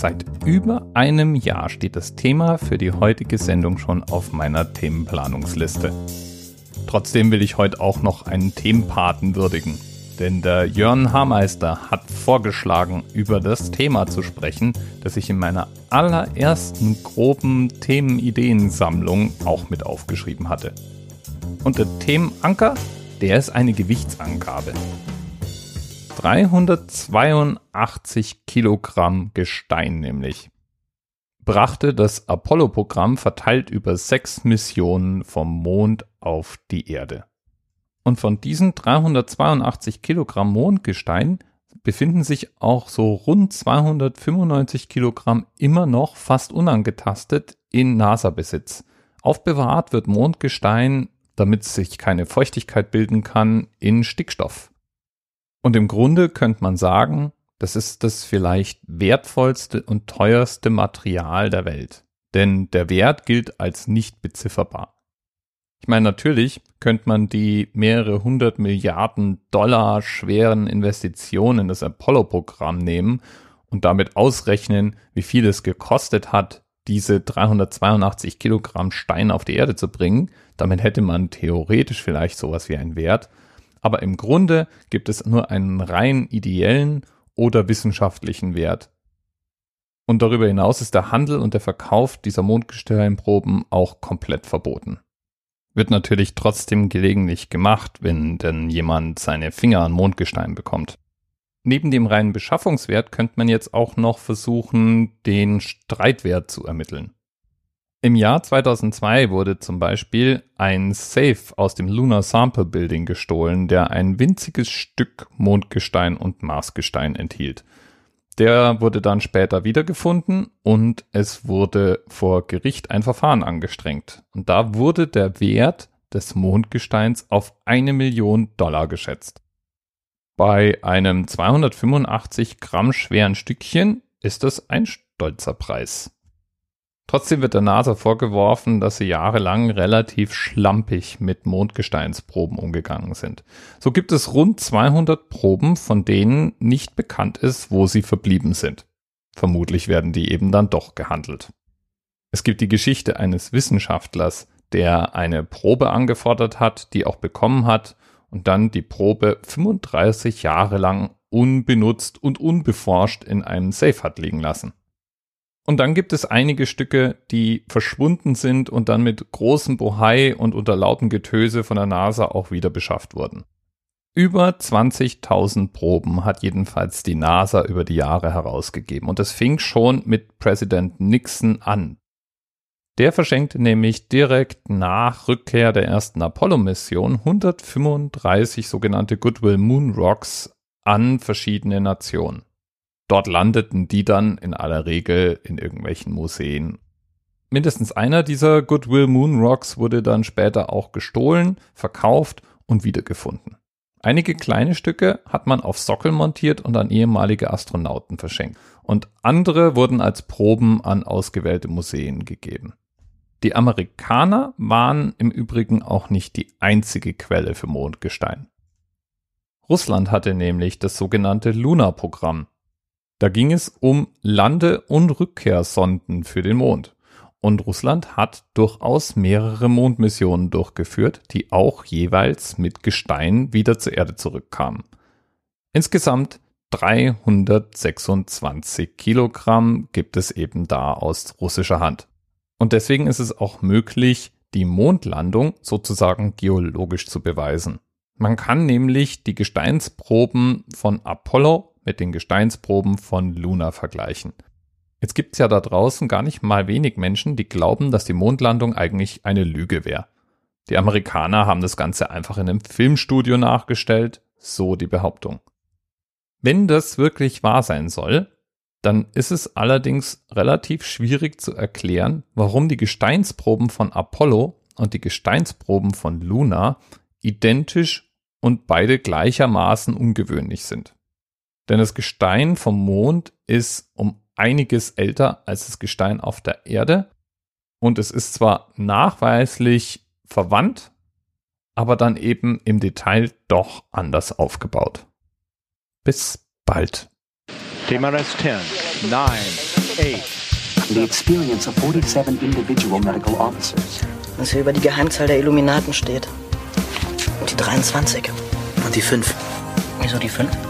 Seit über einem Jahr steht das Thema für die heutige Sendung schon auf meiner Themenplanungsliste. Trotzdem will ich heute auch noch einen Themenpaten würdigen. Denn der Jörn Haarmeister hat vorgeschlagen, über das Thema zu sprechen, das ich in meiner allerersten groben Themenideensammlung auch mit aufgeschrieben hatte. Und der Themenanker, der ist eine Gewichtsangabe. 382 Kilogramm Gestein nämlich brachte das Apollo-Programm verteilt über sechs Missionen vom Mond auf die Erde. Und von diesen 382 Kilogramm Mondgestein befinden sich auch so rund 295 Kilogramm immer noch fast unangetastet in NASA-Besitz. Aufbewahrt wird Mondgestein, damit sich keine Feuchtigkeit bilden kann, in Stickstoff. Und im Grunde könnte man sagen, das ist das vielleicht wertvollste und teuerste Material der Welt. Denn der Wert gilt als nicht bezifferbar. Ich meine, natürlich könnte man die mehrere hundert Milliarden Dollar schweren Investitionen in das Apollo-Programm nehmen und damit ausrechnen, wie viel es gekostet hat, diese 382 Kilogramm Stein auf die Erde zu bringen. Damit hätte man theoretisch vielleicht sowas wie einen Wert. Aber im Grunde gibt es nur einen rein ideellen oder wissenschaftlichen Wert. Und darüber hinaus ist der Handel und der Verkauf dieser Mondgesteinproben auch komplett verboten. Wird natürlich trotzdem gelegentlich gemacht, wenn denn jemand seine Finger an Mondgestein bekommt. Neben dem reinen Beschaffungswert könnte man jetzt auch noch versuchen, den Streitwert zu ermitteln. Im Jahr 2002 wurde zum Beispiel ein Safe aus dem Lunar Sample Building gestohlen, der ein winziges Stück Mondgestein und Marsgestein enthielt. Der wurde dann später wiedergefunden und es wurde vor Gericht ein Verfahren angestrengt. Und da wurde der Wert des Mondgesteins auf eine Million Dollar geschätzt. Bei einem 285 Gramm schweren Stückchen ist das ein stolzer Preis. Trotzdem wird der NASA vorgeworfen, dass sie jahrelang relativ schlampig mit Mondgesteinsproben umgegangen sind. So gibt es rund 200 Proben, von denen nicht bekannt ist, wo sie verblieben sind. Vermutlich werden die eben dann doch gehandelt. Es gibt die Geschichte eines Wissenschaftlers, der eine Probe angefordert hat, die auch bekommen hat und dann die Probe 35 Jahre lang unbenutzt und unbeforscht in einem Safe hat liegen lassen. Und dann gibt es einige Stücke, die verschwunden sind und dann mit großem Bohai und unter lautem Getöse von der NASA auch wieder beschafft wurden. Über 20.000 Proben hat jedenfalls die NASA über die Jahre herausgegeben und es fing schon mit Präsident Nixon an. Der verschenkte nämlich direkt nach Rückkehr der ersten Apollo-Mission 135 sogenannte Goodwill Moon Rocks an verschiedene Nationen. Dort landeten die dann in aller Regel in irgendwelchen Museen. Mindestens einer dieser Goodwill Moon Rocks wurde dann später auch gestohlen, verkauft und wiedergefunden. Einige kleine Stücke hat man auf Sockel montiert und an ehemalige Astronauten verschenkt. Und andere wurden als Proben an ausgewählte Museen gegeben. Die Amerikaner waren im Übrigen auch nicht die einzige Quelle für Mondgestein. Russland hatte nämlich das sogenannte Luna-Programm, da ging es um Lande- und Rückkehrsonden für den Mond. Und Russland hat durchaus mehrere Mondmissionen durchgeführt, die auch jeweils mit Gestein wieder zur Erde zurückkamen. Insgesamt 326 Kilogramm gibt es eben da aus russischer Hand. Und deswegen ist es auch möglich, die Mondlandung sozusagen geologisch zu beweisen. Man kann nämlich die Gesteinsproben von Apollo mit den Gesteinsproben von Luna vergleichen. Jetzt gibt es ja da draußen gar nicht mal wenig Menschen, die glauben, dass die Mondlandung eigentlich eine Lüge wäre. Die Amerikaner haben das Ganze einfach in einem Filmstudio nachgestellt, so die Behauptung. Wenn das wirklich wahr sein soll, dann ist es allerdings relativ schwierig zu erklären, warum die Gesteinsproben von Apollo und die Gesteinsproben von Luna identisch und beide gleichermaßen ungewöhnlich sind. Denn das Gestein vom Mond ist um einiges älter als das Gestein auf der Erde. Und es ist zwar nachweislich verwandt, aber dann eben im Detail doch anders aufgebaut. Bis bald. TMRS 10, 9, eight. The experience of 47 individual medical officers. Was hier über die Geheimzahl der Illuminaten steht. Und die 23. Und die 5. Wieso die 5?